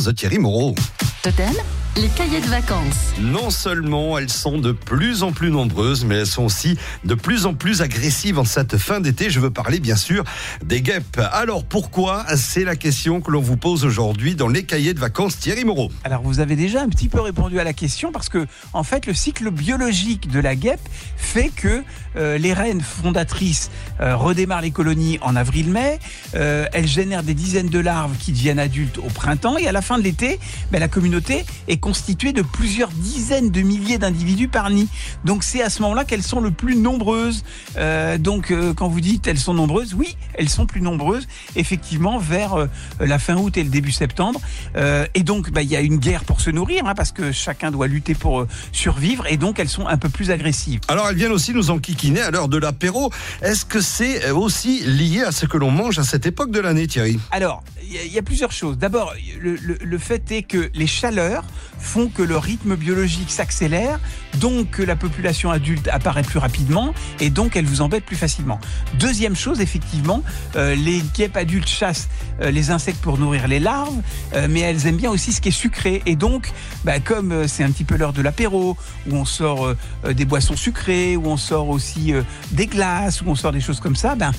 de Thierry Moreau. Totem, les cahiers de vacances. Non seulement elles sont de plus en plus nombreuses, mais elles sont aussi de plus en plus agressives en cette fin d'été. Je veux parler bien sûr des guêpes. Alors pourquoi C'est la question que l'on vous pose aujourd'hui dans les cahiers de vacances Thierry Moreau. Alors vous avez déjà un petit peu répondu à la question parce que en fait le cycle biologique de la guêpe fait que euh, les reines fondatrices euh, redémarrent les colonies en avril-mai, euh, elles génèrent des dizaines de larves qui deviennent adultes au printemps et à la fin de l'été, ben, la communauté est constituée de plusieurs dizaines de milliers d'individus par nid. Donc c'est à ce moment-là qu'elles sont le plus nombreuses. Euh, donc euh, quand vous dites elles sont nombreuses, oui, elles sont plus nombreuses effectivement vers euh, la fin août et le début septembre. Et donc ben, il y a une guerre pour se nourrir hein, parce que chacun doit lutter pour survivre et donc elles sont un peu plus agressives. Alors elles viennent aussi nous enquiquiner à l'heure de l'apéro. Est-ce que c'est aussi lié à ce que l'on mange à cette époque de l'année Thierry? Alors, il y a- il y, a plusieurs choses. D'abord, le, le- le fait est que les chaleurs font que le rythme biologique s'accélère, donc que la population adulte apparaît plus rapidement, et donc elle vous embête plus facilement. Deuxième chose, effectivement, euh, les guêpes adultes chassent euh, les insectes pour nourrir les larves, euh, mais elles aiment bien aussi ce qui est sucré. Et donc, bah, comme c'est un petit peu l'heure de l'apéro, où on sort des boissons sucrées, où on sort aussi des glaces, où on sort des choses comme ça, ben,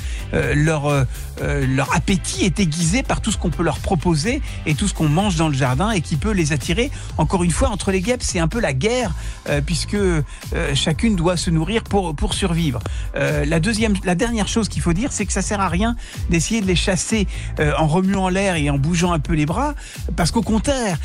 leur, leur appétit est aiguisé par tout ce qu'on peut leur proposer et tout ce qu'on mange dans le jardin et qui peut les attirer. Encore une fois, entre les guêpes, c'est un peu la guerre euh, puisque euh, chacune doit se nourrir pour, pour survivre. Euh, la, deuxième, la dernière chose qu'il faut dire, c'est que ça sert à rien d'essayer de les chasser en remuant l'air et en bougeant un peu les bras parce qu'au contraire,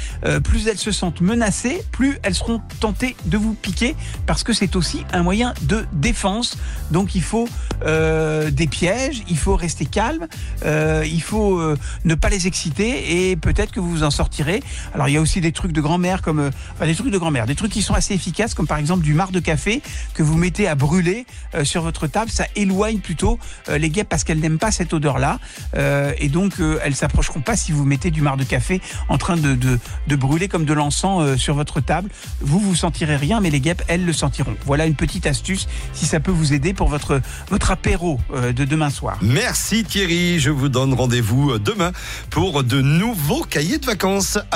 plus elles se sentent menacées, plus elles seront tentées de vous piquer parce que c'est aussi un moyen de défense. Donc il faut des pièges, il faut rester calme, il faut ne pas les exciter et peut-être que vous vous en sortirez. Alors il y a aussi des trucs de grand-mère comme euh, des trucs de grand-mère, des trucs qui sont assez efficaces comme par exemple du marc de café que vous mettez à brûler euh, sur votre table, ça éloigne plutôt euh, les guêpes parce qu'elles n'aiment pas cette odeur-là et donc elles s'approcheront pas si vous mettez du marc de café en train de, de, de brûler comme de l'encens sur votre table. Vous vous sentirez rien, mais les guêpes elles le sentiront. Voilà une petite astuce si ça peut vous aider pour votre votre apéro de demain soir. Merci Thierry, je vous donne rendez-vous demain pour de nouveaux cahiers de vacances.